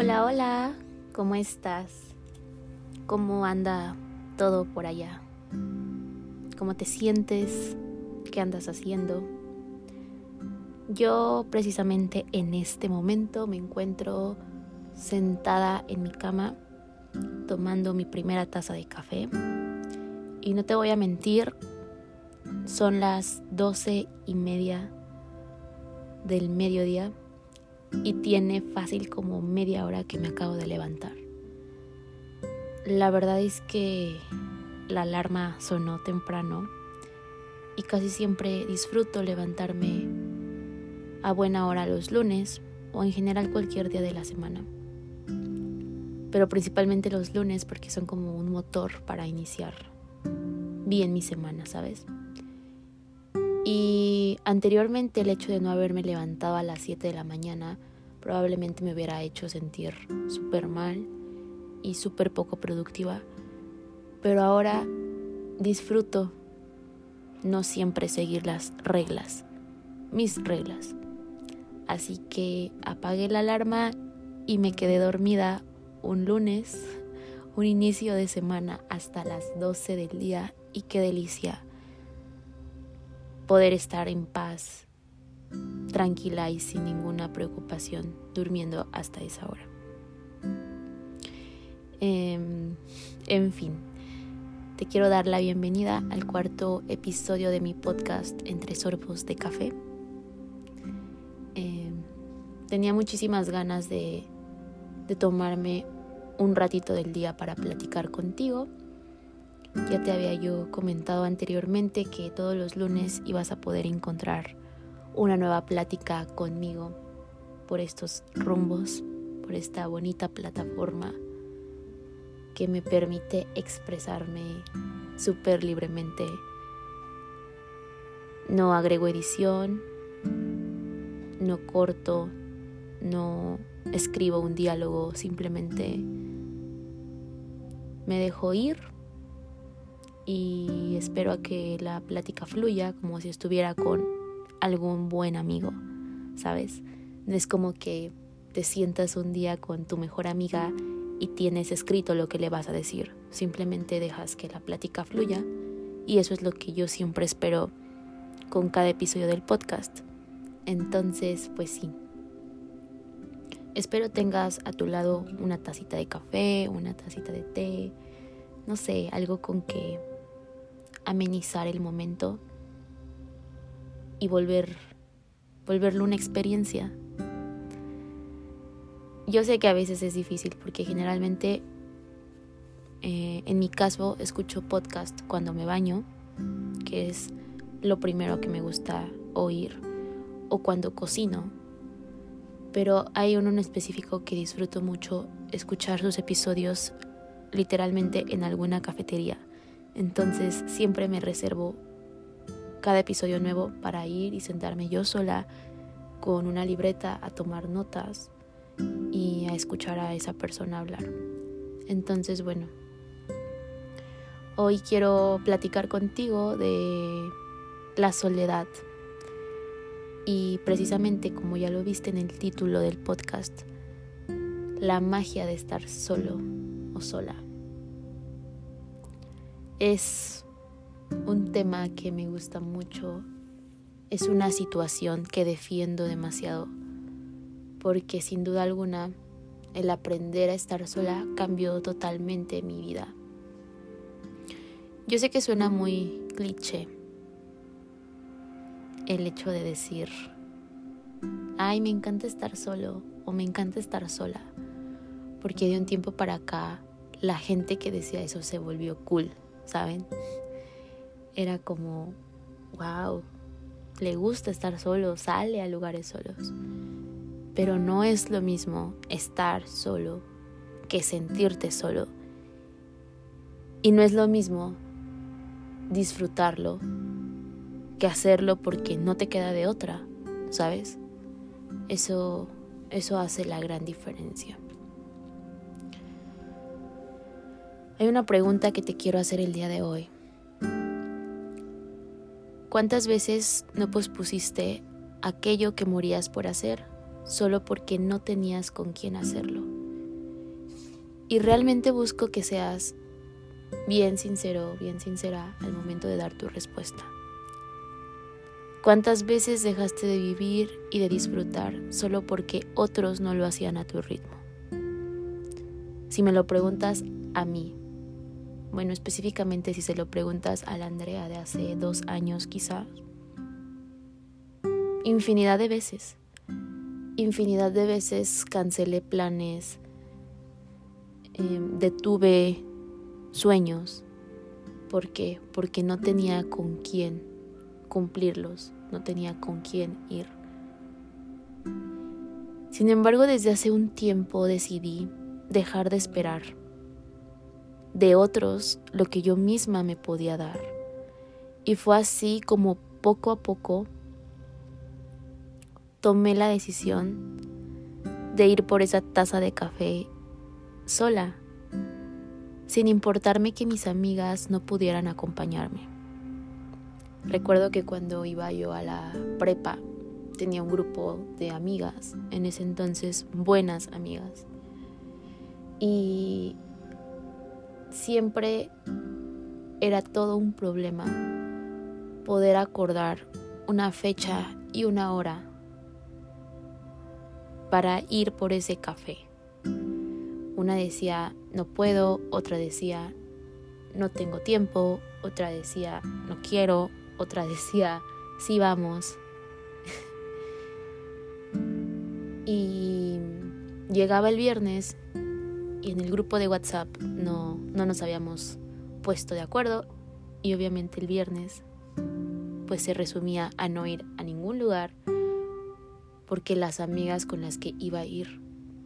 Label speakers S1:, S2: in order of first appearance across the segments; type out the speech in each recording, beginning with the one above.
S1: Hola, hola, ¿cómo estás? ¿Cómo anda todo por allá? ¿Cómo te sientes? ¿Qué andas haciendo? Yo precisamente en este momento me encuentro sentada en mi cama tomando mi primera taza de café y no te voy a mentir, son las doce y media del mediodía y tiene fácil como media hora que me acabo de levantar. La verdad es que la alarma sonó temprano y casi siempre disfruto levantarme a buena hora los lunes o en general cualquier día de la semana. Pero principalmente los lunes porque son como un motor para iniciar bien mi semana, ¿sabes? Y anteriormente el hecho de no haberme levantado a las 7 de la mañana probablemente me hubiera hecho sentir súper mal y súper poco productiva. Pero ahora disfruto no siempre seguir las reglas, mis reglas. Así que apagué la alarma y me quedé dormida un lunes, un inicio de semana hasta las 12 del día y qué delicia poder estar en paz, tranquila y sin ninguna preocupación, durmiendo hasta esa hora. Em, en fin, te quiero dar la bienvenida al cuarto episodio de mi podcast Entre Sorbos de Café. Em, tenía muchísimas ganas de, de tomarme un ratito del día para platicar contigo ya te había yo comentado anteriormente que todos los lunes ibas a poder encontrar una nueva plática conmigo por estos rumbos, por esta bonita plataforma que me permite expresarme súper libremente. No agrego edición, no corto, no escribo un diálogo, simplemente me dejo ir y espero a que la plática fluya como si estuviera con algún buen amigo, ¿sabes? Es como que te sientas un día con tu mejor amiga y tienes escrito lo que le vas a decir, simplemente dejas que la plática fluya y eso es lo que yo siempre espero con cada episodio del podcast. Entonces, pues sí. Espero tengas a tu lado una tacita de café, una tacita de té, no sé, algo con que amenizar el momento y volver, volverlo una experiencia. Yo sé que a veces es difícil porque generalmente eh, en mi caso escucho podcast cuando me baño, que es lo primero que me gusta oír, o cuando cocino. Pero hay uno en específico que disfruto mucho escuchar sus episodios literalmente en alguna cafetería. Entonces siempre me reservo cada episodio nuevo para ir y sentarme yo sola con una libreta a tomar notas y a escuchar a esa persona hablar. Entonces, bueno, hoy quiero platicar contigo de la soledad. Y precisamente como ya lo viste en el título del podcast, la magia de estar solo o sola es un tema que me gusta mucho. Es una situación que defiendo demasiado porque sin duda alguna el aprender a estar sola cambió totalmente mi vida. Yo sé que suena muy cliché el hecho de decir, ay, me encanta estar solo o me encanta estar sola, porque de un tiempo para acá la gente que decía eso se volvió cool. ¿Saben? Era como, wow, le gusta estar solo, sale a lugares solos. Pero no es lo mismo estar solo que sentirte solo. Y no es lo mismo disfrutarlo que hacerlo porque no te queda de otra, ¿sabes? Eso, eso hace la gran diferencia. Hay una pregunta que te quiero hacer el día de hoy. ¿Cuántas veces no pospusiste aquello que morías por hacer solo porque no tenías con quién hacerlo? Y realmente busco que seas bien sincero, bien sincera al momento de dar tu respuesta. ¿Cuántas veces dejaste de vivir y de disfrutar solo porque otros no lo hacían a tu ritmo? Si me lo preguntas a mí, bueno, específicamente si se lo preguntas a la Andrea de hace dos años quizás, infinidad de veces, infinidad de veces cancelé planes, em, detuve sueños. ¿Por qué? Porque no tenía con quién cumplirlos, no tenía con quién ir. Sin embargo, desde hace un tiempo decidí dejar de esperar de otros lo que yo misma me podía dar. Y fue así como poco a poco tomé la decisión de ir por esa taza de café sola, sin importarme que mis amigas no pudieran acompañarme. Recuerdo que cuando iba yo a la prepa tenía un grupo de amigas, en ese entonces buenas amigas. Y siempre era todo un problema poder acordar una fecha y una hora para ir por ese café. Una decía, no puedo, otra decía, no tengo tiempo, otra decía, no quiero, otra decía, sí vamos. y llegaba el viernes y en el grupo de WhatsApp no, no nos habíamos puesto de acuerdo y obviamente el viernes pues se resumía a no ir a ningún lugar porque las amigas con las que iba a ir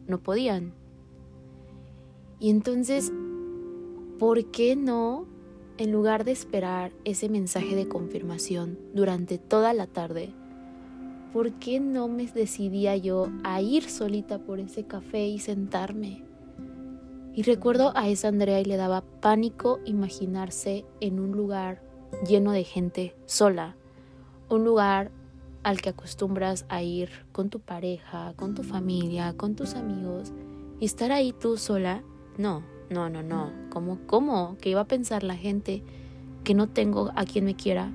S1: no podían. Y entonces, ¿por qué no, en lugar de esperar ese mensaje de confirmación durante toda la tarde, ¿por qué no me decidía yo a ir solita por ese café y sentarme? Y recuerdo a esa Andrea y le daba pánico imaginarse en un lugar lleno de gente sola, un lugar al que acostumbras a ir con tu pareja, con tu familia, con tus amigos, y estar ahí tú sola, no, no, no, no. ¿Cómo, cómo? ¿Qué iba a pensar la gente que no tengo a quien me quiera?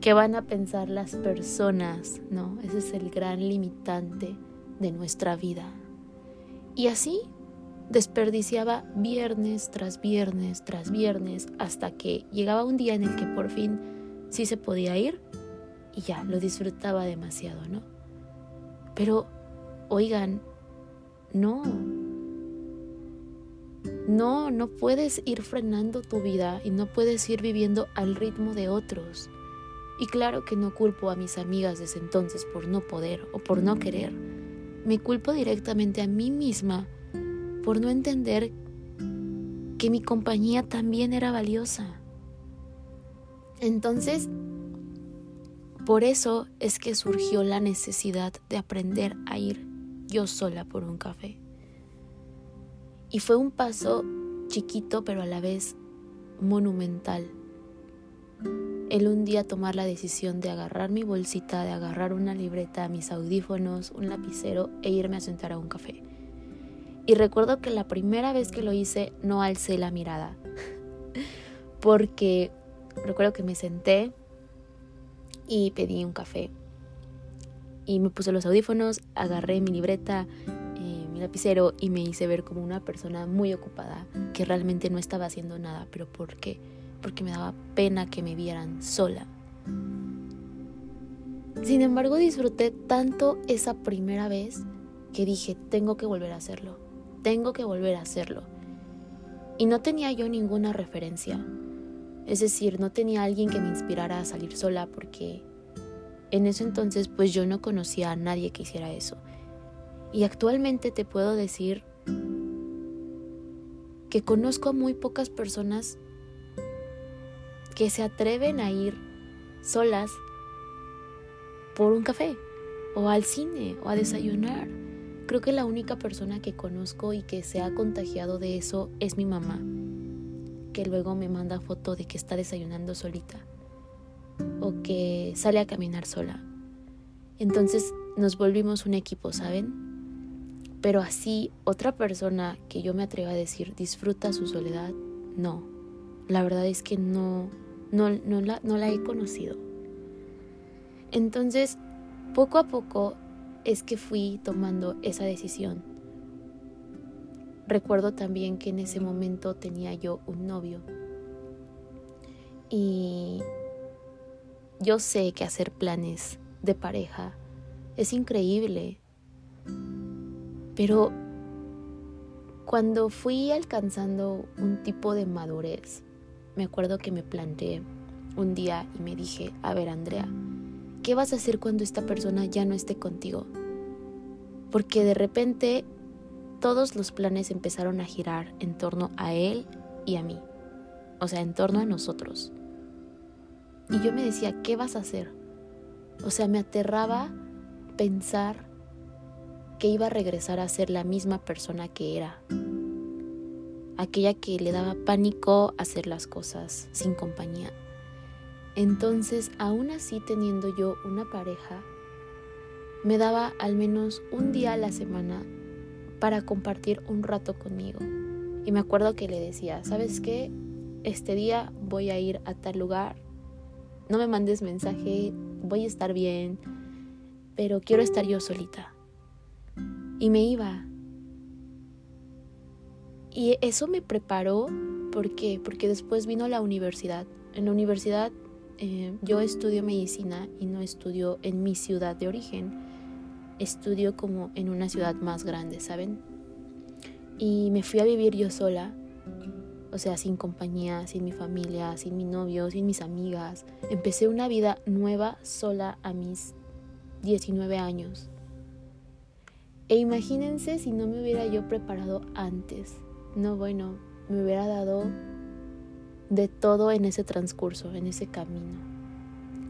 S1: ¿Qué van a pensar las personas? No, ese es el gran limitante de nuestra vida. Y así desperdiciaba viernes tras viernes tras viernes hasta que llegaba un día en el que por fin sí se podía ir y ya, lo disfrutaba demasiado, ¿no? Pero, oigan, no. No, no puedes ir frenando tu vida y no puedes ir viviendo al ritmo de otros. Y claro que no culpo a mis amigas desde entonces por no poder o por no querer. Me culpo directamente a mí misma por no entender que mi compañía también era valiosa. Entonces, por eso es que surgió la necesidad de aprender a ir yo sola por un café. Y fue un paso chiquito pero a la vez monumental. El un día tomar la decisión de agarrar mi bolsita, de agarrar una libreta, mis audífonos, un lapicero e irme a sentar a un café. Y recuerdo que la primera vez que lo hice no alcé la mirada, porque recuerdo que me senté, y pedí un café. Y me puse los audífonos, agarré mi libreta, eh, mi lapicero y me hice ver como una persona muy ocupada que realmente no estaba haciendo nada. ¿Pero por qué? Porque me daba pena que me vieran sola. Sin embargo, disfruté tanto esa primera vez que dije, tengo que volver a hacerlo, tengo que volver a hacerlo. Y no tenía yo ninguna referencia. Es decir, no tenía alguien que me inspirara a salir sola porque en ese entonces pues yo no conocía a nadie que hiciera eso. Y actualmente te puedo decir que conozco a muy pocas personas que se atreven a ir solas por un café o al cine o a desayunar. Creo que la única persona que conozco y que se ha contagiado de eso es mi mamá que luego me manda foto de que está desayunando solita o que sale a caminar sola. Entonces nos volvimos un equipo, ¿saben? Pero así, otra persona que yo me atrevo a decir disfruta su soledad, no. La verdad es que no, no, no, la, no la he conocido. Entonces, poco a poco es que fui tomando esa decisión. Recuerdo también que en ese momento tenía yo un novio. Y yo sé que hacer planes de pareja es increíble. Pero cuando fui alcanzando un tipo de madurez, me acuerdo que me planteé un día y me dije, a ver Andrea, ¿qué vas a hacer cuando esta persona ya no esté contigo? Porque de repente todos los planes empezaron a girar en torno a él y a mí, o sea, en torno a nosotros. Y yo me decía, ¿qué vas a hacer? O sea, me aterraba pensar que iba a regresar a ser la misma persona que era. Aquella que le daba pánico hacer las cosas sin compañía. Entonces, aún así teniendo yo una pareja, me daba al menos un día a la semana para compartir un rato conmigo. Y me acuerdo que le decía, ¿sabes qué? Este día voy a ir a tal lugar. No me mandes mensaje, voy a estar bien, pero quiero estar yo solita. Y me iba. Y eso me preparó, ¿por qué? Porque después vino la universidad. En la universidad eh, yo estudio medicina y no estudio en mi ciudad de origen, estudio como en una ciudad más grande, ¿saben? Y me fui a vivir yo sola, o sea, sin compañía, sin mi familia, sin mi novio, sin mis amigas. Empecé una vida nueva sola a mis 19 años. E imagínense si no me hubiera yo preparado antes. No, bueno, me hubiera dado de todo en ese transcurso, en ese camino.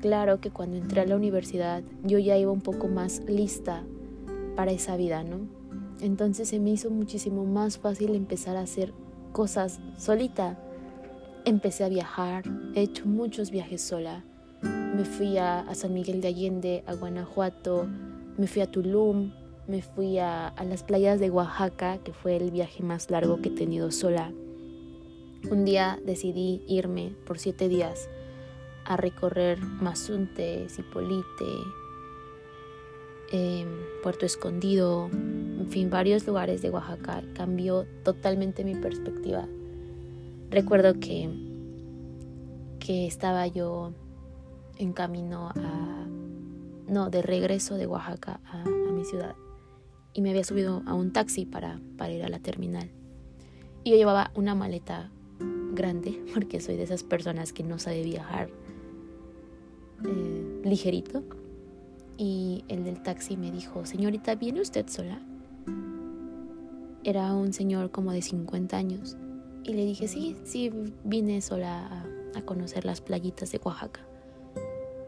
S1: Claro que cuando entré a la universidad yo ya iba un poco más lista para esa vida, ¿no? Entonces se me hizo muchísimo más fácil empezar a hacer cosas solita. Empecé a viajar, he hecho muchos viajes sola. Me fui a, San Miguel de Allende, a Guanajuato, me fui a Tulum, me fui a, las playas de Oaxaca, que fue el viaje más largo que he tenido sola. Un día decidí irme por siete días a recorrer Mazunte, Zipolite, em, Puerto Escondido, en fin, varios lugares de Oaxaca. Cambió totalmente mi perspectiva. Recuerdo que, que estaba yo en camino a, no, de regreso de Oaxaca a, a mi ciudad y me había subido a un taxi para, para ir a la terminal. Y yo llevaba una maleta grande, porque soy de esas personas que no sabe viajar eh, ligerito. Y el del taxi me dijo, señorita, ¿viene usted sola? Era un señor como de 50 años. Y le dije, sí, sí, vine sola a, a conocer las playitas de Oaxaca.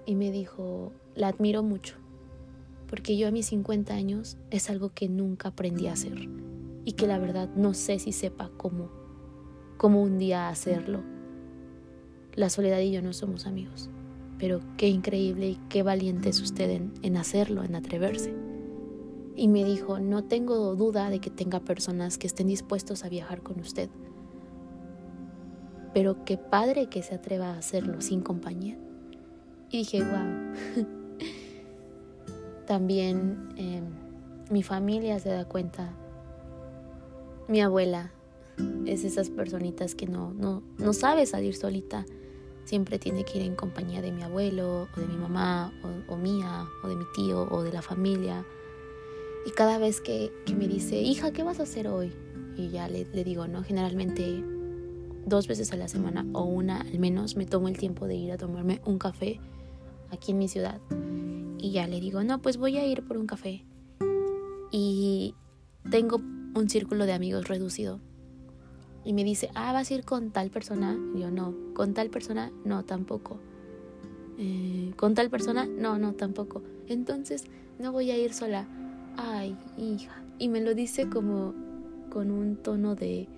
S1: Y me dijo, la admiro mucho, porque yo a mis 50 años es algo que nunca aprendí a hacer y que la verdad no sé si sepa cómo como un día hacerlo. La soledad y yo no somos amigos, pero qué increíble y qué valiente es usted en, hacerlo, en atreverse. Y me dijo, no tengo duda de que tenga personas que estén dispuestos a viajar con usted, pero qué padre que se atreva a hacerlo sin compañía. Y dije, wow. También em, mi familia se da cuenta, mi abuela es esas personitas que no, no, no sabe salir solita. Siempre tiene que ir en compañía de mi abuelo, o de mi mamá, o, mía, o de mi tío, o de la familia. Y cada vez que, me dice, hija, ¿qué vas a hacer hoy? Y ya le, le digo, ¿no? Generalmente dos veces a la semana, o una al menos, me tomo el tiempo de ir a tomarme un café aquí en mi ciudad. Y ya le digo, no, pues voy a ir por un café. Y tengo un círculo de amigos reducido y me dice, ah, vas a ir con tal persona. Y yo, no, con tal persona, no, tampoco. Eh, con tal persona, no, no, tampoco. Entonces, no voy a ir sola. Ay, hija. Y me lo dice como con un tono de,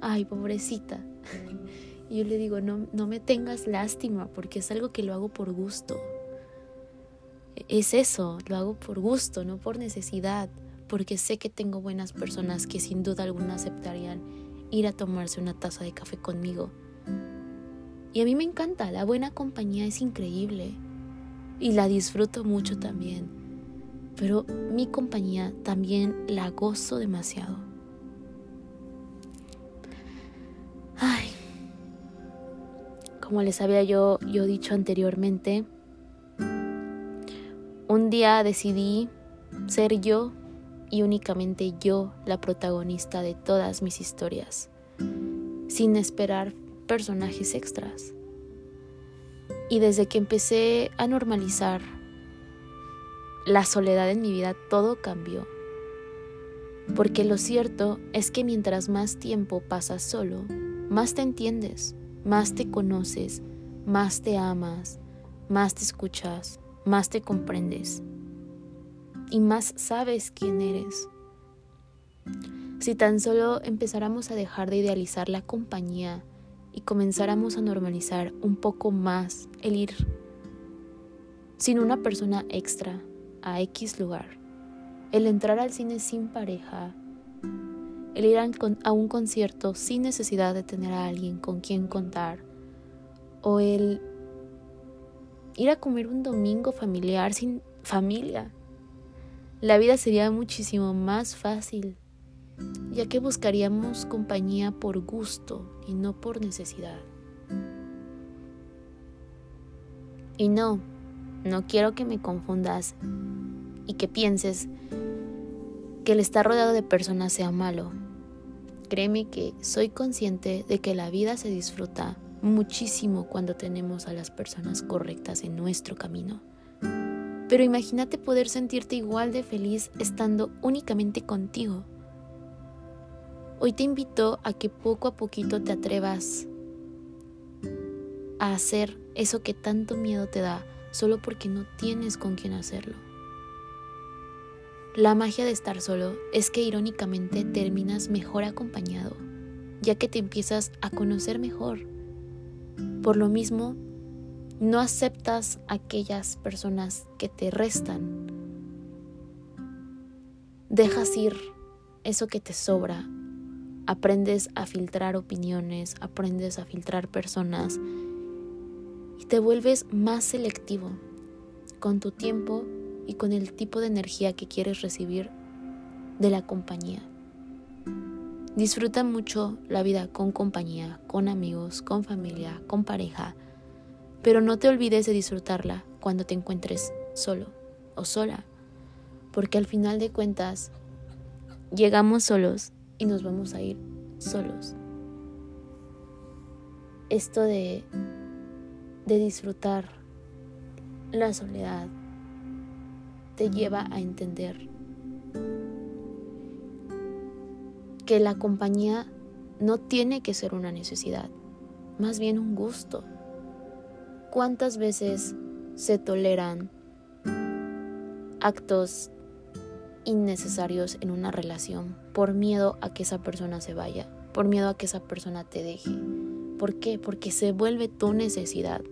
S1: ay, pobrecita. Y yo le digo, no, no me tengas lástima, porque es algo que lo hago por gusto. Es eso, lo hago por gusto, no por necesidad, porque sé que tengo buenas personas que sin duda alguna aceptarían ir a tomarse una taza de café conmigo. Y a mí me encanta, la buena compañía es increíble y la disfruto mucho también, pero mi compañía también la gozo demasiado. Ay, como les había yo, yo dicho anteriormente, un día decidí ser yo y únicamente yo la protagonista de todas mis historias, sin esperar personajes extras. Y desde que empecé a normalizar la soledad en mi vida, todo cambió. Porque lo cierto es que mientras más tiempo pasas solo, más te entiendes, más te conoces, más te amas, más te escuchas, más te comprendes y más sabes quién eres. Si tan solo empezáramos a dejar de idealizar la compañía y comenzáramos a normalizar un poco más el ir sin una persona extra a X lugar, el entrar al cine sin pareja, el ir a un concierto sin necesidad de tener a alguien con quien contar, o el ir a comer un domingo familiar sin familia la vida sería muchísimo más fácil, ya que buscaríamos compañía por gusto y no por necesidad. Y no, no quiero que me confundas y que pienses que el estar rodeado de personas sea malo. Créeme que soy consciente de que la vida se disfruta muchísimo cuando tenemos a las personas correctas en nuestro camino. Pero imagínate poder sentirte igual de feliz estando únicamente contigo. Hoy te invito a que poco a poquito te atrevas a hacer eso que tanto miedo te da solo porque no tienes con quién hacerlo. La magia de estar solo es que irónicamente terminas mejor acompañado, ya que te empiezas a conocer mejor. Por lo mismo, no aceptas aquellas personas que te restan. Dejas ir eso que te sobra. Aprendes a filtrar opiniones, aprendes a filtrar personas y te vuelves más selectivo con tu tiempo y con el tipo de energía que quieres recibir de la compañía. Disfruta mucho la vida con compañía, con amigos, con familia, con pareja pero no te olvides de disfrutarla cuando te encuentres solo o sola, porque al final de cuentas llegamos solos y nos vamos a ir solos. Esto de, de disfrutar la soledad te lleva a entender que la compañía no tiene que ser una necesidad, más bien un gusto. ¿Cuántas veces se toleran actos innecesarios en una relación por miedo a que esa persona se vaya, por miedo a que esa persona te deje? ¿Por qué? Porque se vuelve tu necesidad.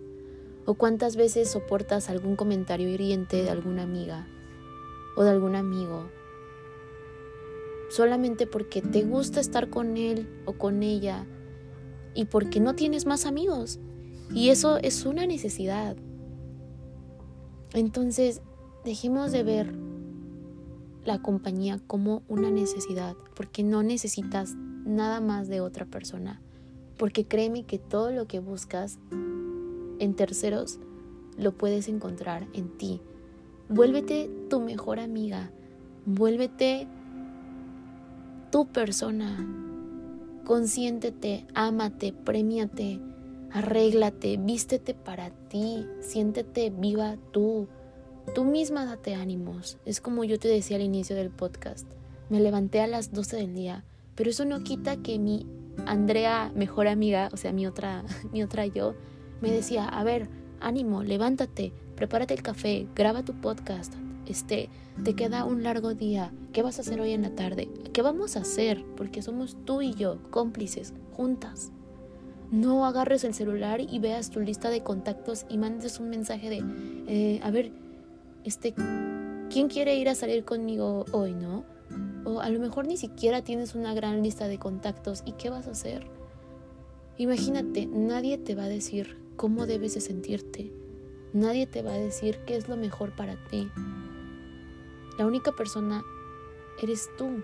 S1: ¿O cuántas veces soportas algún comentario hiriente de alguna amiga o de algún amigo solamente porque te gusta estar con él o con ella y porque no tienes más amigos? Y eso es una necesidad. Entonces, dejemos de ver la compañía como una necesidad, porque no necesitas nada más de otra persona. Porque créeme que todo lo que buscas en terceros lo puedes encontrar en ti. Vuélvete tu mejor amiga, vuélvete tu persona. Consiéntete, ámate, premiate Arréglate, vístete para ti, siéntete viva tú. Tú misma date ánimos. Es como yo te decía al inicio del podcast. Me levanté a las 12 del día, pero eso no quita que mi Andrea, mejor amiga, o sea, mi otra, mi otra yo, me decía, a ver, ánimo, levántate, prepárate el café, graba tu podcast, este, te queda un largo día, ¿qué vas a hacer hoy en la tarde? ¿Qué vamos a hacer? Porque somos tú y yo, cómplices, juntas. No agarres el celular y veas tu lista de contactos y mandes un mensaje de, eh, a ver, este, ¿quién quiere ir a salir conmigo hoy, no? O a lo mejor ni siquiera tienes una gran lista de contactos. ¿Y qué vas a hacer? Imagínate, nadie te va a decir cómo debes de sentirte. Nadie te va a decir qué es lo mejor para ti. La única persona eres tú.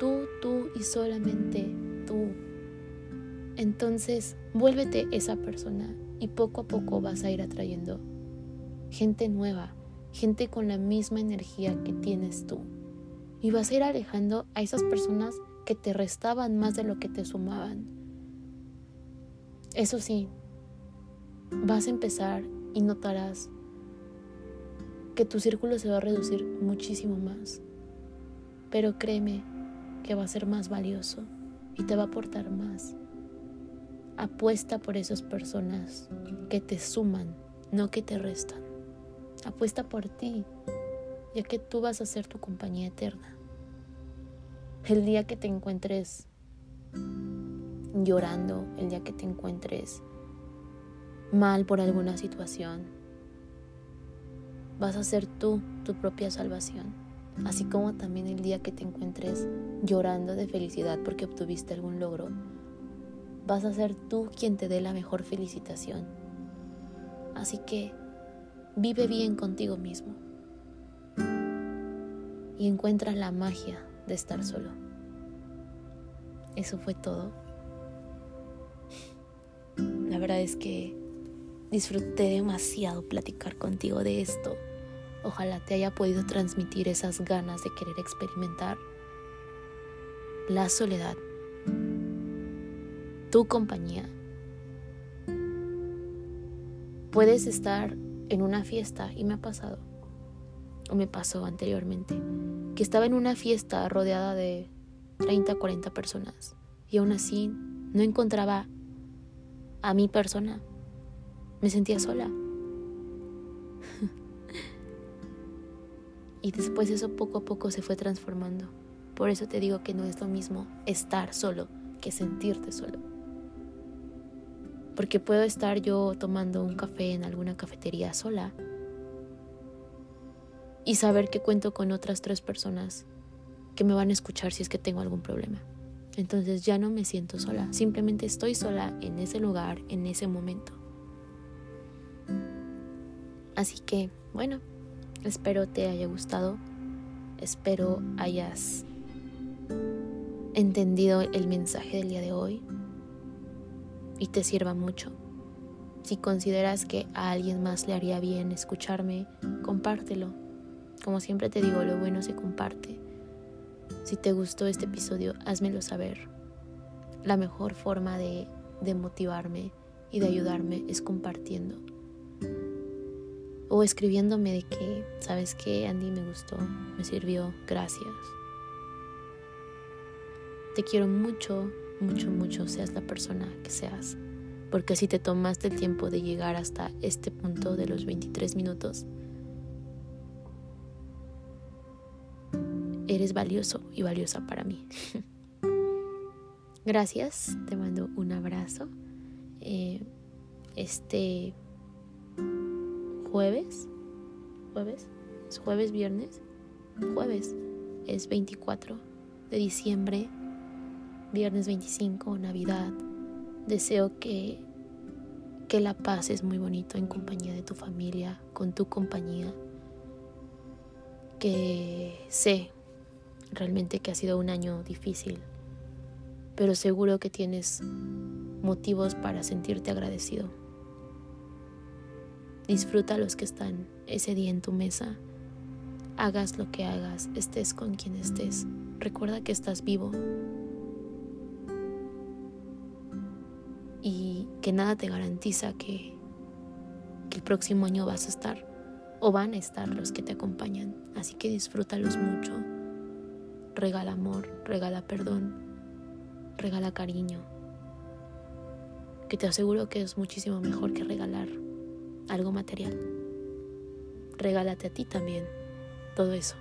S1: Tú, tú y solamente tú. Entonces, vuélvete esa persona y poco a poco vas a ir atrayendo gente nueva, gente con la misma energía que tienes tú. Y vas a ir alejando a esas personas que te restaban más de lo que te sumaban. Eso sí, vas a empezar y notarás que tu círculo se va a reducir muchísimo más. Pero créeme que va a ser más valioso y te va a aportar más. Apuesta por esas personas que te suman, no que te restan. Apuesta por ti, ya que tú vas a ser tu compañía eterna. El día que te encuentres llorando, el día que te encuentres mal por alguna situación, vas a ser tú tu propia salvación. Así como también el día que te encuentres llorando de felicidad porque obtuviste algún logro, vas a ser tú quien te dé la mejor felicitación. Así que Vive bien contigo mismo y encuentra la magia de estar solo. Eso fue todo. La verdad es que disfruté demasiado platicar contigo de esto. Ojalá te haya podido transmitir esas ganas de querer experimentar la soledad, tu compañía. Puedes estar en una fiesta y me ha pasado, o me pasó anteriormente, que estaba en una fiesta rodeada de 30, 40 personas y aún así no encontraba a mi persona. Me sentía sola. y después eso poco a poco se fue transformando. Por eso te digo que no es lo mismo estar solo que sentirte solo porque puedo estar yo tomando un café en alguna cafetería sola y saber que cuento con otras tres personas que me van a escuchar si es que tengo algún problema. Entonces ya no me siento sola, simplemente estoy sola en ese lugar, en ese momento. Así que, bueno, espero te haya gustado, espero hayas entendido el mensaje del día de hoy y te sirva mucho. Si consideras que a alguien más le haría bien escucharme, compártelo. Como siempre te digo, lo bueno se comparte. Si te gustó este episodio, házmelo saber. La mejor forma de, de motivarme y de ayudarme es compartiendo. O escribiéndome de que, ¿sabes qué, Andy? Me gustó, me sirvió, gracias. Te quiero mucho, mucho, mucho seas la persona que seas. Porque si te tomaste el tiempo de llegar hasta este punto de los 23 minutos, eres valioso y valiosa para mí. Gracias, te mando un abrazo. Eh, este jueves, jueves, es jueves, viernes, jueves es 24 de diciembre viernes 25, Navidad. Deseo que, que la paz es muy bonito en compañía de tu familia, con tu compañía. Que sé realmente que ha sido un año difícil, pero seguro que tienes motivos para sentirte agradecido. Disfruta los que están ese día en tu mesa. Hagas lo que hagas, estés con quien estés. Recuerda que estás vivo y que nada te garantiza que, el próximo año vas a estar o van a estar los que te acompañan. Así que disfrútalos mucho. Regala amor, regala perdón, regala cariño. Que te aseguro que es muchísimo mejor que regalar algo material. Regálate a ti también todo eso.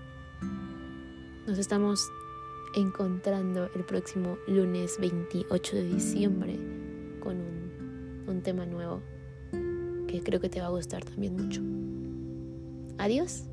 S1: Nos estamos encontrando el próximo lunes 28 de diciembre con un, tema nuevo que creo que te va a gustar también mucho. Adiós.